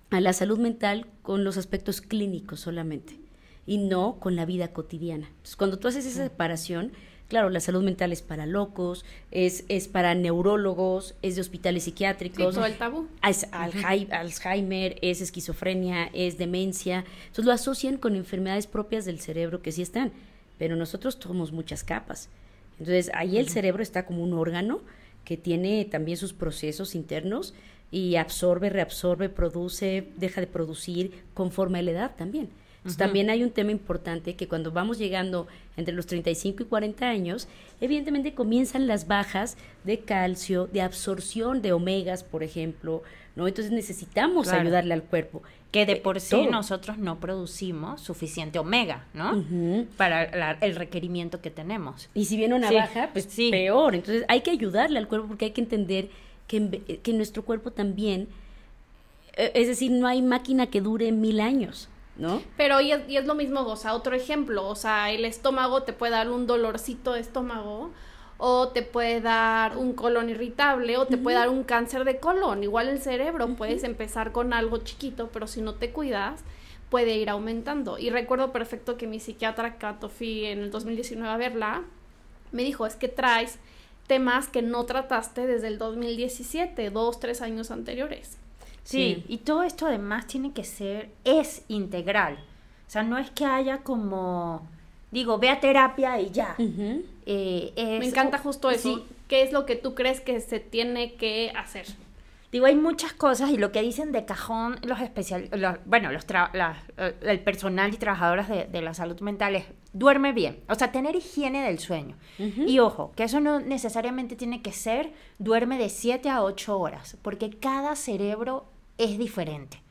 a la salud mental con los aspectos clínicos solamente y no con la vida cotidiana. Entonces, cuando tú haces esa separación, Claro, la salud mental es para locos, es, es para neurólogos, es de hospitales psiquiátricos. Sí, todo el tabú. Es Alzheimer, es esquizofrenia, es demencia. Entonces lo asocian con enfermedades propias del cerebro que sí están, pero nosotros somos muchas capas. Entonces ahí el cerebro está como un órgano que tiene también sus procesos internos y absorbe, reabsorbe, produce, deja de producir conforme a la edad también también hay un tema importante que cuando vamos llegando entre los 35 y 40 años, evidentemente comienzan las bajas de calcio, de absorción de omegas, por ejemplo, ¿no? Entonces necesitamos ayudarle al cuerpo. Que de eh, por sí nosotros no producimos suficiente omega, ¿no? Para el requerimiento que tenemos. Y si viene una baja, pues sí. peor. Entonces hay que ayudarle al cuerpo porque hay que entender que, que nuestro cuerpo también, eh, es decir, no hay máquina que dure mil años. ¿No? Pero y es, lo mismo, o sea, otro ejemplo, o sea, el estómago te puede dar un dolorcito de estómago o te puede dar un colon irritable o te puede dar un cáncer de colon. Igual el cerebro, puedes empezar con algo chiquito, pero si no te cuidas, puede ir aumentando. Y recuerdo perfecto que mi psiquiatra, Kato, en el 2019 a verla, me dijo, es que traes temas que no trataste desde el 2017, dos, tres años anteriores. Sí, y todo esto además tiene que ser, es integral. O sea, no es que haya como, digo, ve a terapia y ya. Eh, Me encanta justo eso. ¿Qué es lo que tú crees que se tiene que hacer? Digo, hay muchas cosas y lo que dicen de cajón los especialistas, bueno, los el personal y trabajadoras de, la salud mental es duerme bien, o sea, tener higiene del sueño. Y ojo, que eso no necesariamente tiene que ser duerme de 7 a 8 horas, porque cada cerebro es diferente.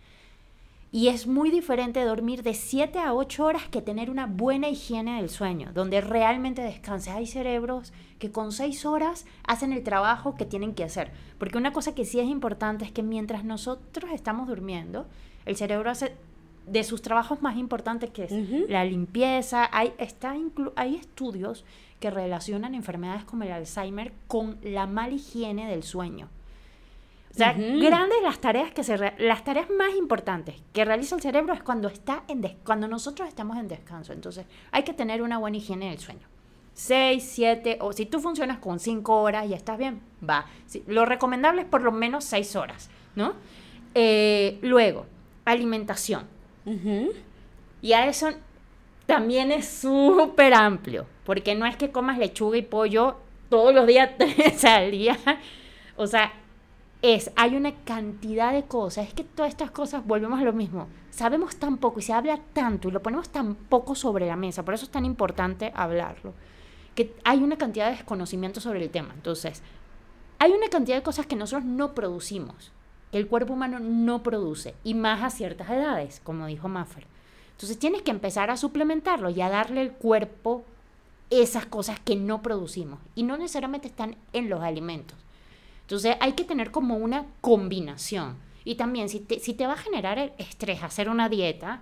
Y es muy diferente dormir de 7 a 8 horas que tener una buena higiene del sueño, donde realmente descanses. Hay cerebros que con 6 horas hacen el trabajo que tienen que hacer. Porque una cosa que sí es importante es que mientras nosotros estamos durmiendo, el cerebro hace de sus trabajos más importantes que es la limpieza. Hay, está hay estudios que relacionan enfermedades como el Alzheimer con la mala higiene del sueño. O sea, grandes las tareas que se las tareas más importantes que realiza el cerebro es cuando está en cuando nosotros estamos en descanso. Entonces, hay que tener una buena higiene del sueño. Seis, siete, o si tú funcionas con cinco horas y estás bien, va. lo recomendable es por lo menos seis horas, ¿no? Eh, luego, alimentación. Y a eso también es súper amplio, porque no es que comas lechuga y pollo todos los días, al día. O sea, es, hay una cantidad de cosas, es que todas estas cosas, volvemos a lo mismo, sabemos tan poco y se habla tanto y lo ponemos tan poco sobre la mesa, por eso es tan importante hablarlo, que hay una cantidad de desconocimiento sobre el tema. Entonces, hay una cantidad de cosas que nosotros no producimos, que el cuerpo humano no produce, y más a ciertas edades, como dijo Maffer. Entonces tienes que empezar a suplementarlo y a darle al cuerpo esas cosas que no producimos y no necesariamente están en los alimentos. Entonces hay que tener como una combinación. Y también si te, si te va a generar el estrés hacer una dieta,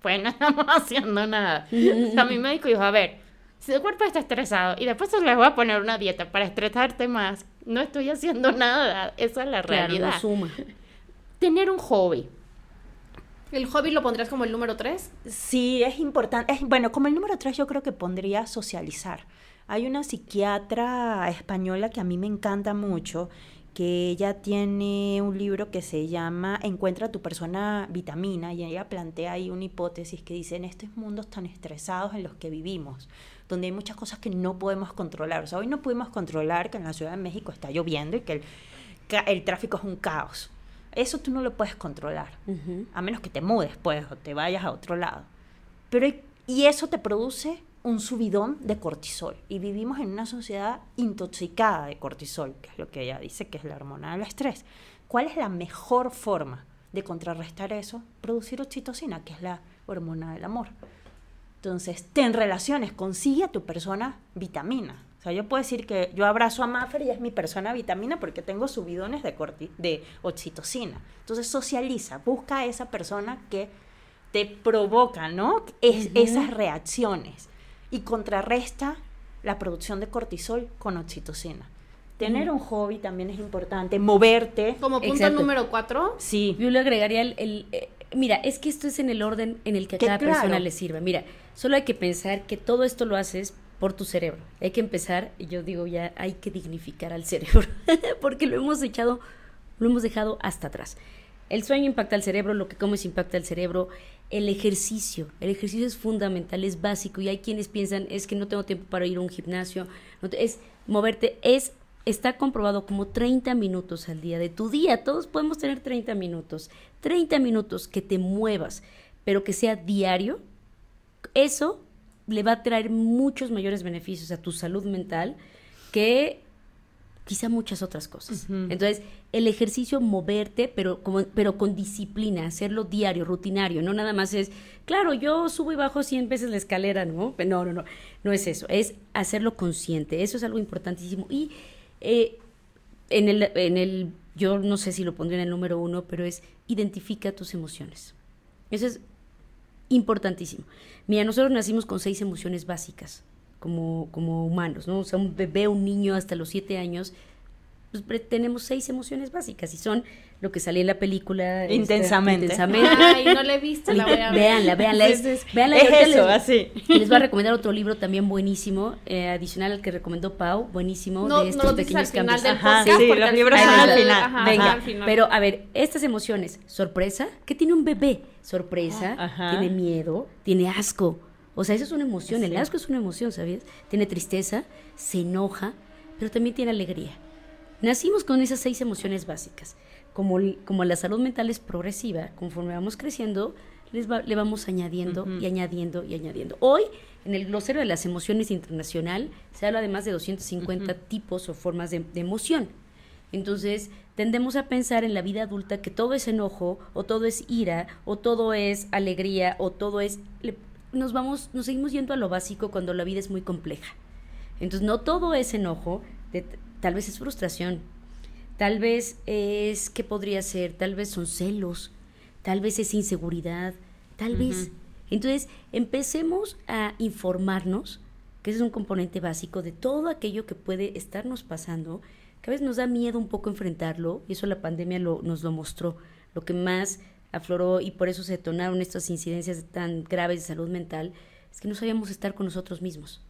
pues no estamos haciendo nada. o sea, mi médico dijo, a ver, si el cuerpo está estresado y después se les voy a poner una dieta para estresarte más, no estoy haciendo nada. Esa es la realidad. Claro, suma. Tener un hobby. ¿El hobby lo pondrías como el número tres? Sí, es importante. Es, bueno, como el número tres yo creo que pondría socializar. Hay una psiquiatra española que a mí me encanta mucho, que ella tiene un libro que se llama Encuentra tu persona vitamina y ella plantea ahí una hipótesis que dice en estos mundos tan estresados en los que vivimos, donde hay muchas cosas que no podemos controlar. O sea, hoy no pudimos controlar que en la Ciudad de México está lloviendo y que el, el tráfico es un caos. Eso tú no lo puedes controlar, a menos que te mudes, pues, o te vayas a otro lado. Pero, y eso te produce un subidón de cortisol. Y vivimos en una sociedad intoxicada de cortisol, que es lo que ella dice que es la hormona del estrés. ¿Cuál es la mejor forma de contrarrestar eso? Producir oxitocina, que es la hormona del amor. Entonces, ten relaciones, consigue a tu persona vitamina. O sea, yo puedo decir que yo abrazo a Maffer y es mi persona vitamina porque tengo subidones de, corti de oxitocina. Entonces, socializa, busca a esa persona que te provoca, ¿no? Es, Esas reacciones y contrarresta la producción de cortisol con oxitocina. Tener un hobby también es importante, moverte. Como punto número cuatro. Sí. Yo le agregaría el, eh, mira, es que esto es en el orden en el que a cada persona le sirva. Mira, solo hay que pensar que todo esto lo haces por tu cerebro. Hay que empezar, y yo digo ya, hay que dignificar al cerebro, porque lo hemos echado, lo hemos dejado hasta atrás. El sueño impacta al cerebro, lo que comes impacta al cerebro, el ejercicio. El ejercicio es fundamental, es básico, y hay quienes piensan, es que no tengo tiempo para ir a un gimnasio, es moverte, es está comprobado como 30 minutos al día de tu día. Todos podemos tener 30 minutos. 30 minutos que te muevas, pero que sea diario. Eso le va a traer muchos mayores beneficios a tu salud mental que quizá muchas otras cosas. Entonces, el ejercicio, moverte, pero, como, pero con disciplina, hacerlo diario, rutinario, no nada más es, claro, yo subo y bajo 100 veces la escalera, ¿no? No, no, no, no es eso, es hacerlo consciente, eso es algo importantísimo. Y eh, en, el, en el, yo no sé si lo pondré en el número uno, pero es identifica tus emociones. Eso es importantísimo. Mira, nosotros nacimos con seis emociones básicas como, como humanos, ¿no? O sea, un bebé, un niño hasta los siete años, pues tenemos seis emociones básicas y son lo que salía en la película intensamente. intensamente. Ay, no la he visto, la voy a ver. Veanla, veanla. Es, es, eso, así. Les voy a recomendar otro libro también buenísimo, eh, adicional al que recomendó Pau, buenísimo, no, de estos no pequeños cambios. Ajá, sí, los libros son al final. Ajá, Venga, al final. pero a ver, estas emociones, sorpresa, ¿qué tiene un bebé? Sorpresa, Ajá. tiene miedo, tiene asco. O sea, eso es una emoción, el asco es una emoción, ¿sabes? Tiene tristeza, se enoja, pero también tiene alegría. Nacimos con esas seis emociones básicas. Como, como la salud mental es progresiva, conforme vamos creciendo, les va, le vamos añadiendo y añadiendo y añadiendo. Hoy, en el glosario de las emociones internacional, se habla de más de 250 Ujú. tipos o formas de, de emoción. Entonces, tendemos a pensar en la vida adulta que todo es enojo, o todo es ira, o todo es alegría, o todo es... le- nos vamos, nos seguimos yendo a lo básico cuando la vida es muy compleja. Entonces, no todo es enojo, de- tal vez es frustración, tal vez es, ¿qué podría ser? Tal vez son celos, tal vez es inseguridad, tal vez. Entonces, empecemos a informarnos, que ese es un componente básico de todo aquello que puede estarnos pasando, que a veces nos da miedo un poco enfrentarlo, y eso la pandemia lo, nos lo mostró, lo que más afloró y por eso se detonaron estas incidencias tan graves de salud mental, es que no sabíamos estar con nosotros mismos.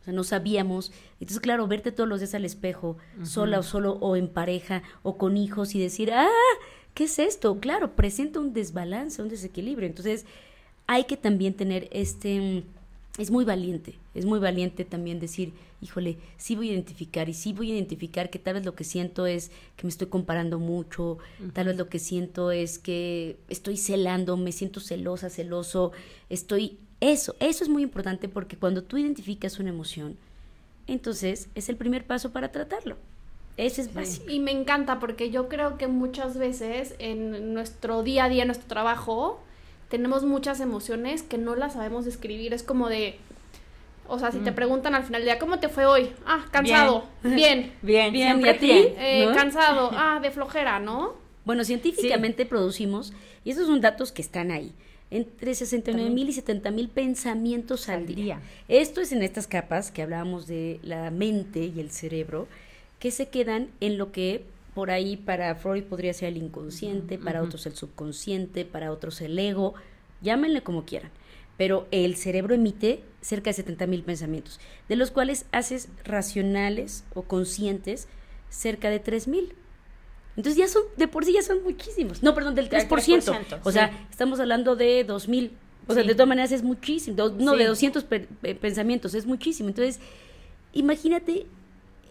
O sea, no sabíamos. Entonces, claro, verte todos los días al espejo, sola o solo, o en pareja, o con hijos, y decir, ah, ¿qué es esto? Claro, presenta un desbalance, un desequilibrio. Entonces, hay que también tener este... Es muy valiente, es muy valiente también decir, híjole, sí voy a identificar y sí voy a identificar que tal vez lo que siento es que me estoy comparando mucho, tal vez lo que siento es que estoy celando, me siento celosa, celoso, estoy... Eso, eso es muy importante porque cuando tú identificas una emoción, entonces es el primer paso para tratarlo. Ese es básico. Y me encanta porque yo creo que muchas veces en nuestro día a día, en nuestro trabajo, tenemos muchas emociones que no las sabemos describir. Es como de, O sea, si te preguntan al final del día, ¿cómo te fue hoy? Ah, cansado. Bien. Bien, Bien, siempre ¿y a ti? bien. Eh, ¿No? Cansado. Ah, de flojera, ¿no? Bueno, científicamente producimos, y esos son datos que están ahí, entre 69 mil y 70 mil pensamientos al Al día. día. Esto es en estas capas que hablábamos de la mente y el cerebro, que se quedan en lo que por ahí para Freud podría ser el inconsciente, para otros el subconsciente, para otros el ego, llámenle como quieran. Pero el cerebro emite cerca de 70 mil pensamientos, de los cuales haces racionales o conscientes cerca de 3 mil. Entonces ya son, de por sí ya son muchísimos. No, perdón, del Del 3%. 3%, o sea, sí. estamos hablando de 2000. O sea, Sí. de todas maneras es muchísimo. no, de Sí. 200 pe- pe- pensamientos, es muchísimo. Entonces, imagínate,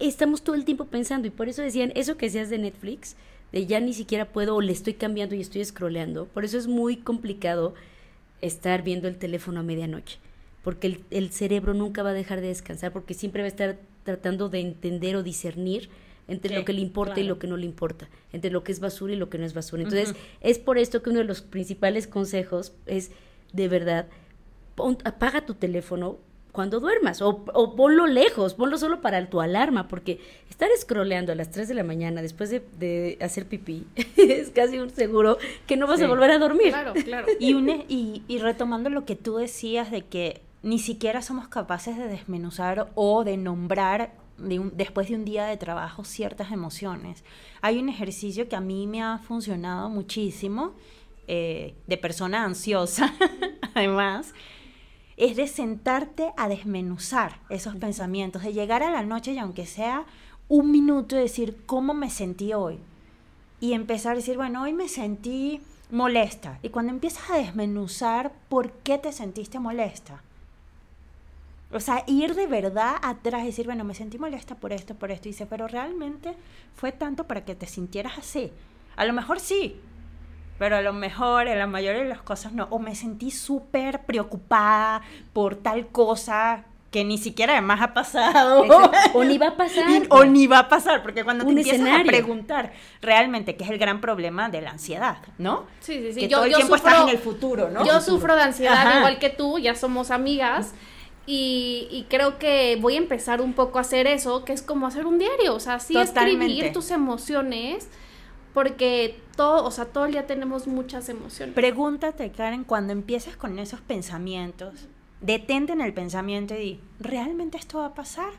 estamos todo el tiempo pensando. Y por eso decían, eso que decías de Netflix, de ya ni siquiera puedo o le estoy cambiando y estoy scrolleando. Por eso es muy complicado estar viendo el teléfono a medianoche. Porque el, el cerebro nunca va a dejar de descansar, porque siempre va a estar tratando de entender o discernir entre Sí, lo que le importa y lo que no le importa, entre lo que es basura y lo que no es basura. Entonces, es por esto que uno de los principales consejos es, de verdad, pon- apaga tu teléfono cuando duermas o, o ponlo lejos, ponlo solo para tu alarma, porque estar scrolleando a las 3 de la mañana después de, de hacer pipí es casi un seguro que no vas Sí. a volver a dormir. Claro, claro. Y, une- y, y retomando lo que tú decías de que ni siquiera somos capaces de desmenuzar o de nombrar de un- después de un día de trabajo ciertas emociones. Hay un ejercicio que a mí me ha funcionado muchísimo, eh, de persona ansiosa, además, es de sentarte a desmenuzar esos pensamientos, de llegar a la noche y aunque sea un minuto, decir cómo me sentí hoy y empezar a decir, bueno, hoy me sentí molesta. Y cuando empiezas a desmenuzar por qué te sentiste molesta. O sea, ir de verdad atrás y decir, bueno, me sentí molesta por esto, por esto. Y dice, pero realmente fue tanto para que te sintieras así. A lo mejor sí, pero a lo mejor en la mayoría de las cosas no. O me sentí súper preocupada por tal cosa que ni siquiera además ha pasado. Exacto. O ni va a pasar. Y- o ni va a pasar, porque cuando te empiezas escenario. a preguntar realmente, que es el gran problema de la ansiedad, ¿no? Sí, sí, sí. Que yo, todo el yo tiempo sufro, estás en el futuro, ¿no? Yo sufro de ansiedad Ajá. igual que tú, ya somos amigas. Y, y creo que voy a empezar un poco a hacer eso, que es como hacer un diario, o sea, sí Totalmente. escribir tus emociones, porque todo, o sea, todo el día tenemos muchas emociones. Pregúntate, Karen, cuando empieces con esos pensamientos, detente en el pensamiento y di, ¿realmente esto va a pasar?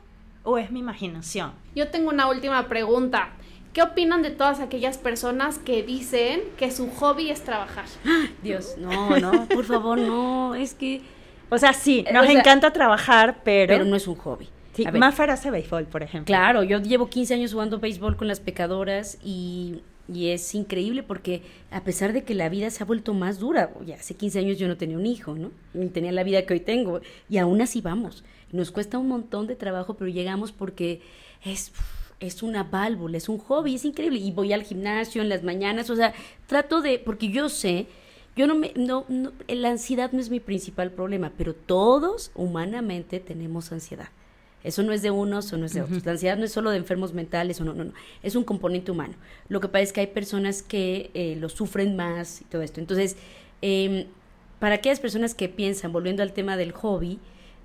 ¿O es mi imaginación? Yo tengo una última pregunta. ¿Qué opinan de todas aquellas personas que dicen que su hobby es trabajar? Dios, no, no, por favor, no, es que... O sea, sí, Eh, nos o sea, encanta trabajar, pero... Pero no es un hobby. Sí, A ver, Maffer hace béisbol, por ejemplo. Claro, yo llevo 15 años jugando béisbol con las pecadoras y, y es increíble porque a pesar de que la vida se ha vuelto más dura, ya hace 15 años yo no tenía un hijo, ¿no? Ni tenía la vida que hoy tengo y aún así vamos. Nos cuesta un montón de trabajo, pero llegamos porque es es una válvula, es un hobby, es increíble y voy al gimnasio en las mañanas, o sea, trato de porque yo sé yo no me, no, no, la ansiedad no es mi principal problema, pero todos humanamente tenemos ansiedad. Eso no es de unos o no es de otros. La ansiedad no es solo de enfermos mentales o no, no, no. Es un componente humano. Lo que pasa es que hay personas que eh, lo sufren más y todo esto. Entonces, eh, para aquellas personas que piensan, volviendo al tema del hobby,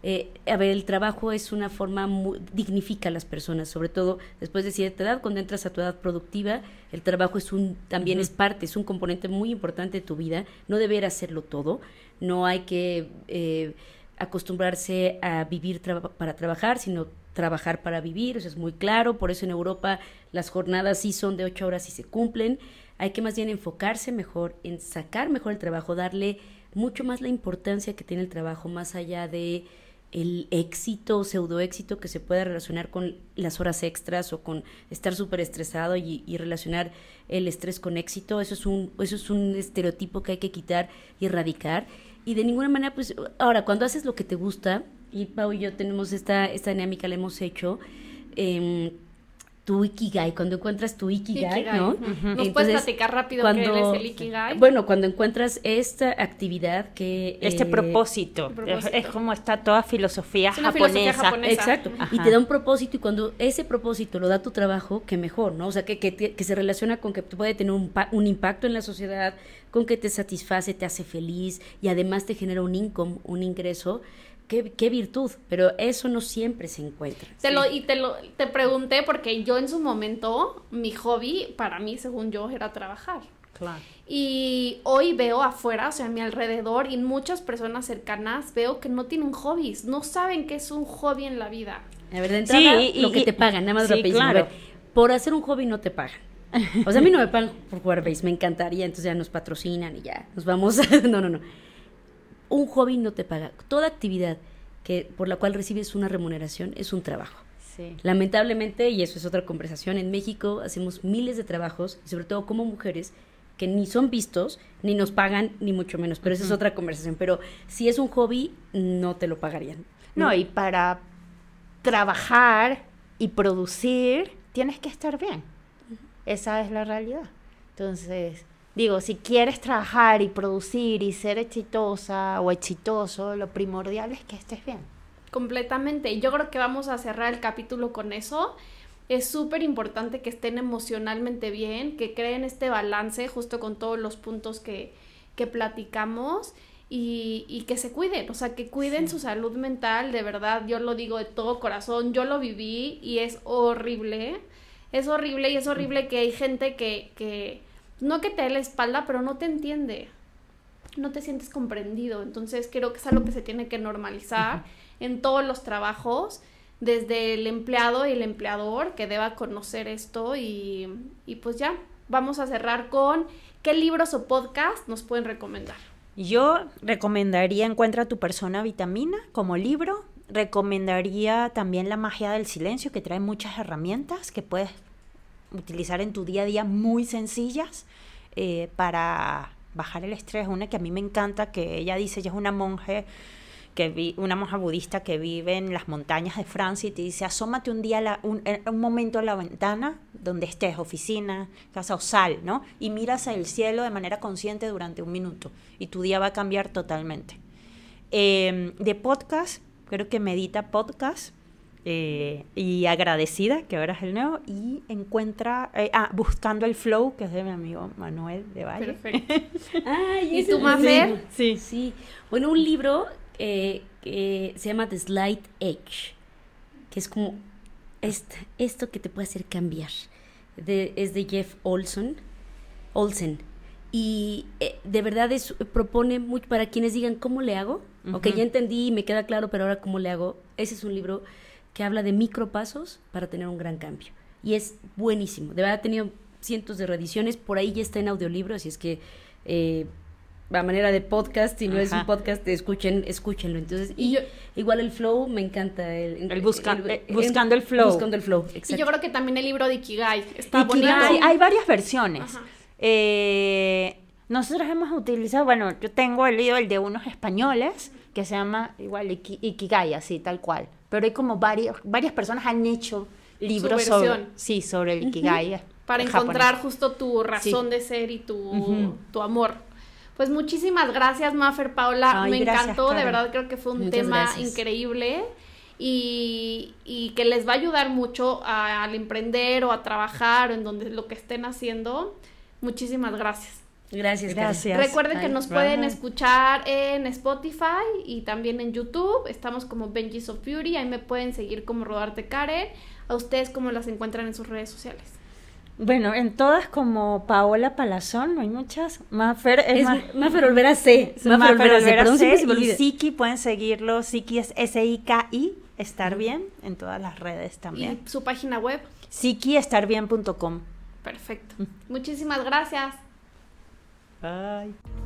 eh, a ver, el trabajo es una forma, muy, dignifica a las personas, sobre todo después de cierta edad, cuando entras a tu edad productiva, el trabajo es un, también uh -huh. es parte, es un componente muy importante de tu vida, no deber hacerlo todo, no hay que eh, acostumbrarse a vivir para trabajar, sino trabajar para vivir, eso es muy claro, por eso en Europa las jornadas sí son de ocho horas y se cumplen, hay que más bien enfocarse mejor en sacar mejor el trabajo, darle mucho más la importancia que tiene el trabajo, más allá de el éxito pseudo éxito que se pueda relacionar con las horas extras o con estar súper estresado y, y, relacionar el estrés con éxito, eso es un, eso es un estereotipo que hay que quitar y erradicar. Y de ninguna manera, pues, ahora, cuando haces lo que te gusta, y Pau y yo tenemos esta, esta dinámica, la hemos hecho, eh, tu Ikigai, cuando encuentras tu Ikigai, Ikigai. ¿no? Uh -huh. ¿Nos Entonces, puedes platicar rápido cuando, qué es el Ikigai? Bueno, cuando encuentras esta actividad que... Este eh, propósito. propósito. Es, es, como está toda filosofía, es una japonesa. filosofía japonesa. Exacto. Ajá. Y te da un propósito y cuando ese propósito lo da tu trabajo, que mejor, ¿no? O sea, que, que, que se relaciona con que puede tener un, un impacto en la sociedad, con que te satisface, te hace feliz y además te genera un income, un ingreso qué, qué virtud, pero eso no siempre se encuentra. Te lo, y te lo te pregunté porque yo en su momento, mi hobby, para mí, según yo, era trabajar. Claro. Y hoy veo afuera, o sea, a mi alrededor y muchas personas cercanas, veo que no tienen hobbies, no saben qué es un hobby en la vida. A ver, de entrada, Sí, y- lo que y- te pagan, nada más sí, claro. ver, por hacer un hobby no te pagan. O sea, a mí no me pagan por jugar base, me encantaría, entonces ya nos patrocinan y ya, nos vamos. no, no, no. Un hobby no te paga. Toda actividad que por la cual recibes una remuneración es un trabajo. Sí. Lamentablemente, y eso es otra conversación, en México hacemos miles de trabajos, sobre todo como mujeres, que ni son vistos, ni nos pagan, ni mucho menos. Pero esa es otra conversación. Pero si es un hobby, no te lo pagarían. No, y para trabajar y producir, tienes que estar bien. Esa es la realidad. Entonces, digo, si quieres trabajar y producir y ser exitosa o exitoso, lo primordial es que estés bien. Completamente. Y yo creo que vamos a cerrar el capítulo con eso. Es súper importante que estén emocionalmente bien, que creen este balance justo con todos los puntos que, que platicamos y, y que se cuiden, o sea, que cuiden su salud mental, de verdad, yo lo digo de todo corazón, yo lo viví y es horrible, es horrible y es horrible que hay gente que, que no que te dé la espalda, pero no te entiende, no te sientes comprendido. Entonces creo que es algo que se tiene que normalizar en todos los trabajos, desde el empleado y el empleador, que deba conocer esto y, y pues ya, vamos a cerrar con qué libros o podcast nos pueden recomendar. Yo recomendaría Encuentra tu persona vitamina como libro. Recomendaría también La magia del silencio, que trae muchas herramientas que puedes utilizar en tu día a día muy sencillas eh, para bajar el estrés. Una que a mí me encanta, que ella dice, ella es una monje que vi, una monja budista que vive en las montañas de Francia y te dice, asómate un día, la- un, eh, un momento a la ventana donde estés, oficina, casa o sal, ¿no? Y miras el cielo de manera consciente durante un minuto y tu día va a cambiar totalmente. Eh, de podcast, creo que medita podcast eh, y agradecida, que ahora es el nuevo, y encuentra, eh, ah, buscando el flow, que es de mi amigo Manuel de Valle. Perfecto. Ay, ¿Y tú, Mafer? Sí. Sí. Bueno, un libro eh, que se llama The Slight Edge, que es como est- esto que te puede hacer cambiar. De- es de Jeff Olson. Olsen. Y de verdad es, propone mucho para quienes digan, ¿cómo le hago? Ok, Ujú. ya entendí y me queda claro, pero ahora ¿cómo le hago? Ese es un libro que habla de micropasos para tener un gran cambio. Y es buenísimo. De verdad ha tenido cientos de reediciones. Por ahí ya está en audiolibro, así es que eh, a manera de podcast, si no es un podcast, escuchen, escúchenlo. Entonces, y, Y yo- igual el flow, me encanta. El, El busca- eh, buscando el flow. Buscando el flow, Y yo creo que también el libro de Ikigai está Ikigai, bonito. hay varias versiones. Eh, nosotros hemos utilizado, bueno, yo tengo el libro, el de unos españoles, que se llama igual Iki- Ikigai, así, tal cual. Pero hay como varios, varias personas han hecho libros sobre, sí, sobre el Ikigai. para en encontrar japonés. justo tu razón Sí. de ser y tu, tu amor. Pues muchísimas gracias, Mafer Paula. Ay, Me gracias, encantó, de verdad creo que fue un Muchas tema gracias. increíble y, y que les va a ayudar mucho a- al emprender o a trabajar o en donde lo que estén haciendo. Muchísimas gracias. Gracias. Gracias. Recuerden que nos pueden Bye. escuchar en Spotify y también en YouTube. Estamos como Benji's of Beauty. Ahí me pueden seguir como Rodarte Karen. A ustedes cómo las encuentran en sus redes sociales. Bueno, en todas como Paola Palazón, no hay muchas. Mafer es, Es más... Mafer Olvera C. Mafer Mafer Olvera C. Perdón, se me y. Siki pueden seguirlo. Siki es S-I-K-I, estar bien, en todas las redes también. Y su página web. SikiEstarBien.com. Perfecto. Muchísimas gracias. はい。